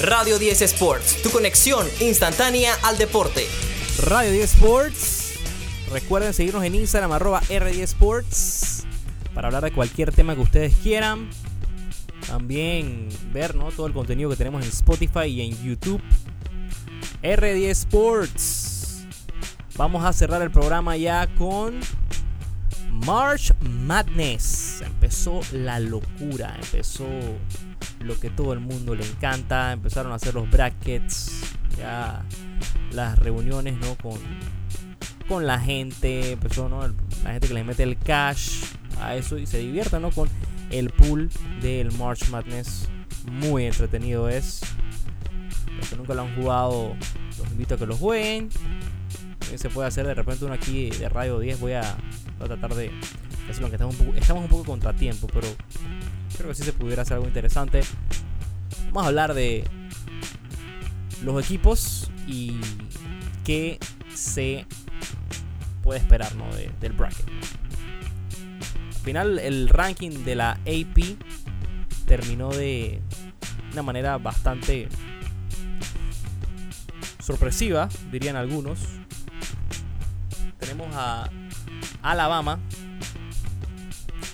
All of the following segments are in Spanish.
Radio 10 Sports, tu conexión instantánea al deporte. Radio 10 Sports. Recuerden seguirnos en Instagram arroba R10 Sports para hablar de cualquier tema que ustedes quieran. También ver ¿no? todo el contenido que tenemos en Spotify y en YouTube. R10 Sports. Vamos a cerrar el programa ya con March Madness. Empezó la locura, empezó lo que todo el mundo le encanta. Empezaron a hacer los brackets, ya las reuniones ¿no? con, con la gente. Empezó ¿no? la gente que le mete el cash a eso y se divierta ¿no? con el pool del March Madness. Muy entretenido es. Los que nunca lo han jugado, los invito a que lo jueguen. Se puede hacer de repente uno aquí de Radio 10. Voy a, tratar de hacerlo, que estamos un poco, estamos un poco contratiempo, pero Creo que sí se pudiera hacer algo interesante. Vamos a hablar de los equipos y qué se puede esperar ¿no? del bracket. Al final el ranking de la AP terminó de una manera bastante sorpresiva, dirían algunos. Tenemos a Alabama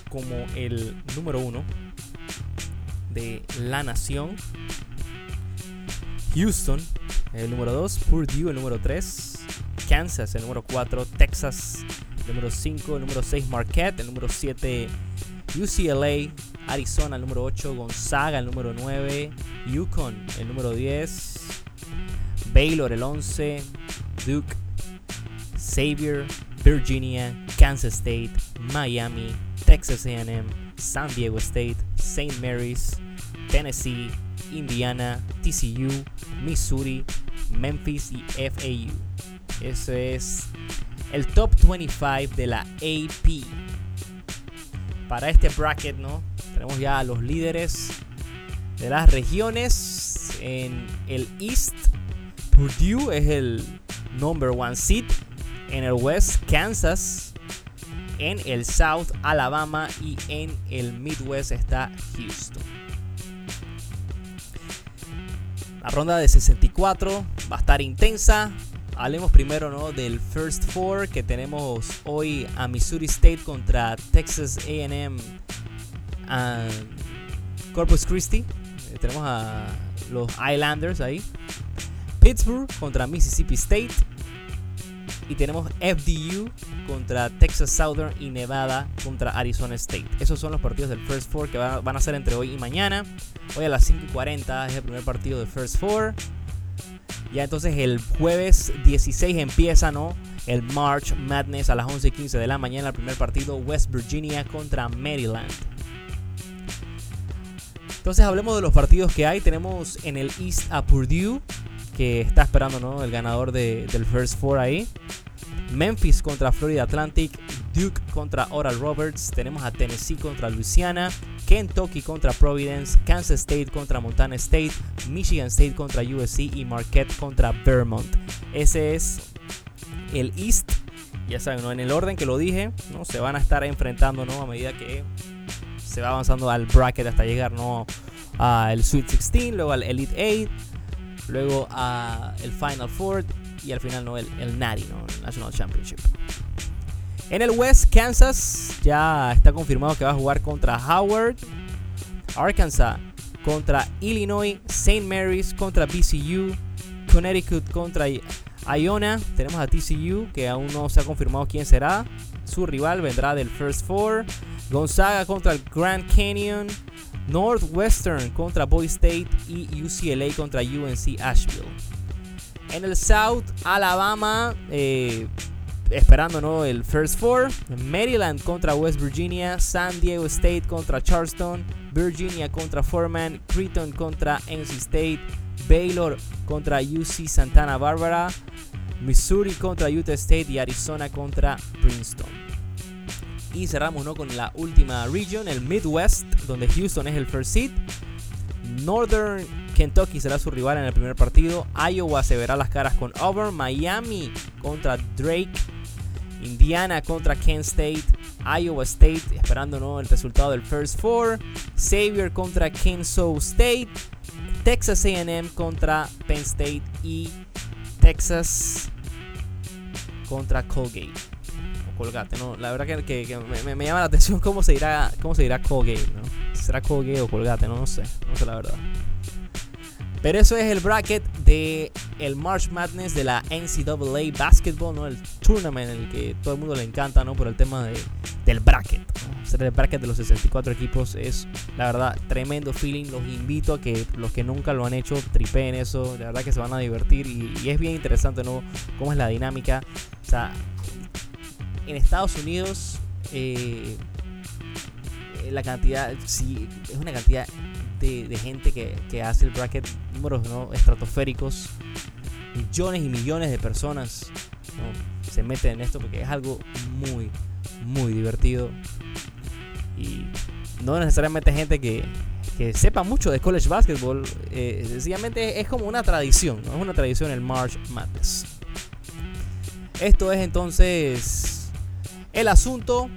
como el número uno de la nación. Houston, el número 2. Purdue, el número 3. Kansas, el número 4. Texas, el número 5. El número 6, Marquette. El número 7, UCLA. Arizona, el número 8. Gonzaga, el número 9. Yukon, el número 10. Baylor, el 11. Duke. Xavier, Virginia, Kansas State, Miami, Texas AM, San Diego State, St. Mary's, Tennessee, Indiana, TCU, Missouri, Memphis y FAU. Ese es el top 25 de la AP. Para este bracket, ¿no? Tenemos ya a los líderes de las regiones. En el East, Purdue es el number one seed. En el West, Kansas. En el South, Alabama. Y en el Midwest está Houston. La ronda de 64 va a estar intensa. Hablemos primero ¿no? del First Four que tenemos hoy a Missouri State contra Texas AM Corpus Christi. Eh, tenemos a los Islanders ahí. Pittsburgh contra Mississippi State. Y tenemos FDU contra Texas Southern y Nevada contra Arizona State. Esos son los partidos del First Four que van a ser entre hoy y mañana. Hoy a las 5 y 40 es el primer partido del First Four. Ya entonces el jueves 16 empieza, ¿no? El March Madness a las 11 y 15 de la mañana. El primer partido West Virginia contra Maryland. Entonces hablemos de los partidos que hay. Tenemos en el East a Purdue que está esperando ¿no? el ganador del First Four ahí. Memphis contra Florida Atlantic, Duke contra Oral Roberts, tenemos a Tennessee contra Louisiana, Kentucky contra Providence, Kansas State contra Montana State, Michigan State contra USC y Marquette contra Vermont. Ese es el East. Ya saben, ¿no? en el orden que lo dije, ¿no? se van a estar enfrentando ¿no? a medida que se va avanzando al bracket hasta llegar ¿no? al Sweet 16, luego al Elite 8, luego al Final Four y al final no el, el NARI, ¿no? el National Championship. En el West, Kansas ya está confirmado que va a jugar contra Howard. Arkansas contra Illinois. St. Mary's contra BCU. Connecticut contra Iona. Tenemos a TCU que aún no se ha confirmado quién será. Su rival vendrá del First Four. Gonzaga contra el Grand Canyon. Northwestern contra Boy State y UCLA contra UNC Asheville. En el South, Alabama, eh, esperando ¿no? el First Four. Maryland contra West Virginia. San Diego State contra Charleston. Virginia contra Foreman. Creighton contra NC State. Baylor contra UC Santana Barbara. Missouri contra Utah State y Arizona contra Princeton. Y cerramos ¿no? con la última region, el Midwest, donde Houston es el first seed. Northern Kentucky será su rival en el primer partido. Iowa se verá las caras con Auburn. Miami contra Drake. Indiana contra Kent State. Iowa State esperando el resultado del First Four. Xavier contra Kansas State. Texas AM contra Penn State y Texas contra Colgate. Colgate, ¿no? La verdad que, me, llama la atención cómo se irá, cómo se irá Colgate, ¿no? ¿Será Colgate o Colgate? No, no sé, no sé la verdad. Pero eso es el bracket de el March Madness de la NCAA Basketball, ¿no? El tournament en el que todo el mundo le encanta, ¿no? Por el tema de, del bracket. Ser el bracket de los 64 equipos es, la verdad, tremendo feeling. Los invito a que los que nunca lo han hecho tripeen eso. De verdad que se van a divertir y, es bien interesante, ¿no? Cómo es la dinámica. En Estados Unidos, eh, la cantidad, sí, es una cantidad de, gente que, hace el bracket, números ¿no? estratosféricos, millones y millones de personas se meten en esto porque es algo muy, muy divertido. Y no necesariamente gente que, que sepa mucho de college basketball, eh, sencillamente es como una tradición, es una tradición el March Madness. Esto es entonces el asunto.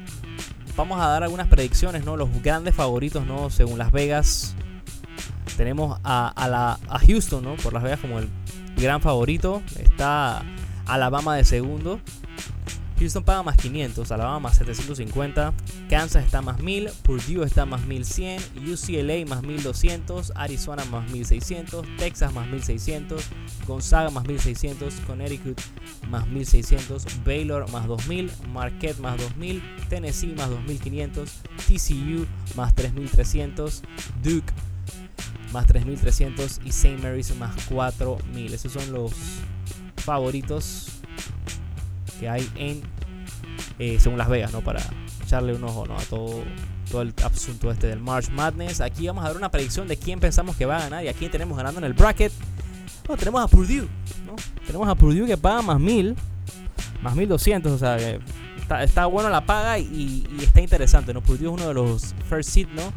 Vamos a dar algunas predicciones, ¿no? Los grandes favoritos, ¿no? Según Las Vegas. Tenemos a, la, a Houston, ¿no? Por Las Vegas como el gran favorito. Está Alabama de segundo. Houston paga más 500, Alabama más 750, Kansas está más 1000, Purdue está más 1100, UCLA más 1200, Arizona más 1600, Texas más 1600, Gonzaga más 1600, Connecticut más 1600, Baylor más 2000, Marquette más 2000, Tennessee más 2500, TCU más 3300, Duke más 3.300 y St. Mary's más 4.000. Esos son los favoritos que hay en, eh, según Las Vegas, ¿no? Para echarle un ojo ¿no? a todo, todo el asunto este del March Madness. Aquí vamos a ver una predicción de quién pensamos que va a ganar y a quién tenemos ganando en el bracket. No, tenemos a Purdue, ¿no? Tenemos a Purdue que paga más 1000, más 1200, o sea, está, está bueno la paga y, y, está interesante, ¿no? Purdue es uno de los first seed, ¿no?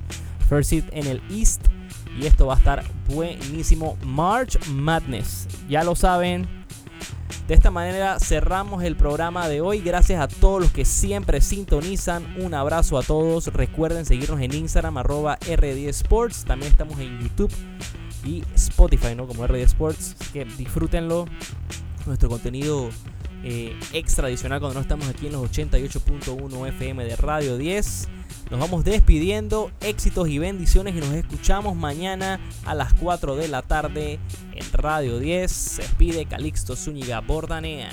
First seed en el East y esto va a estar buenísimo. March Madness. Ya lo saben. De esta manera cerramos el programa de hoy. Gracias a todos los que siempre sintonizan. Un abrazo a todos. Recuerden seguirnos en Instagram arroba RD Sports. También estamos en YouTube y Spotify, ¿no? Como RD Sports. Así que disfrútenlo. Nuestro contenido eh, cuando no estamos aquí en los 88.1 FM de Radio 10. Nos vamos despidiendo, éxitos y bendiciones y nos escuchamos mañana a las 4 de la tarde en Radio 10. Se despide Calixto Zúñiga Bordanea.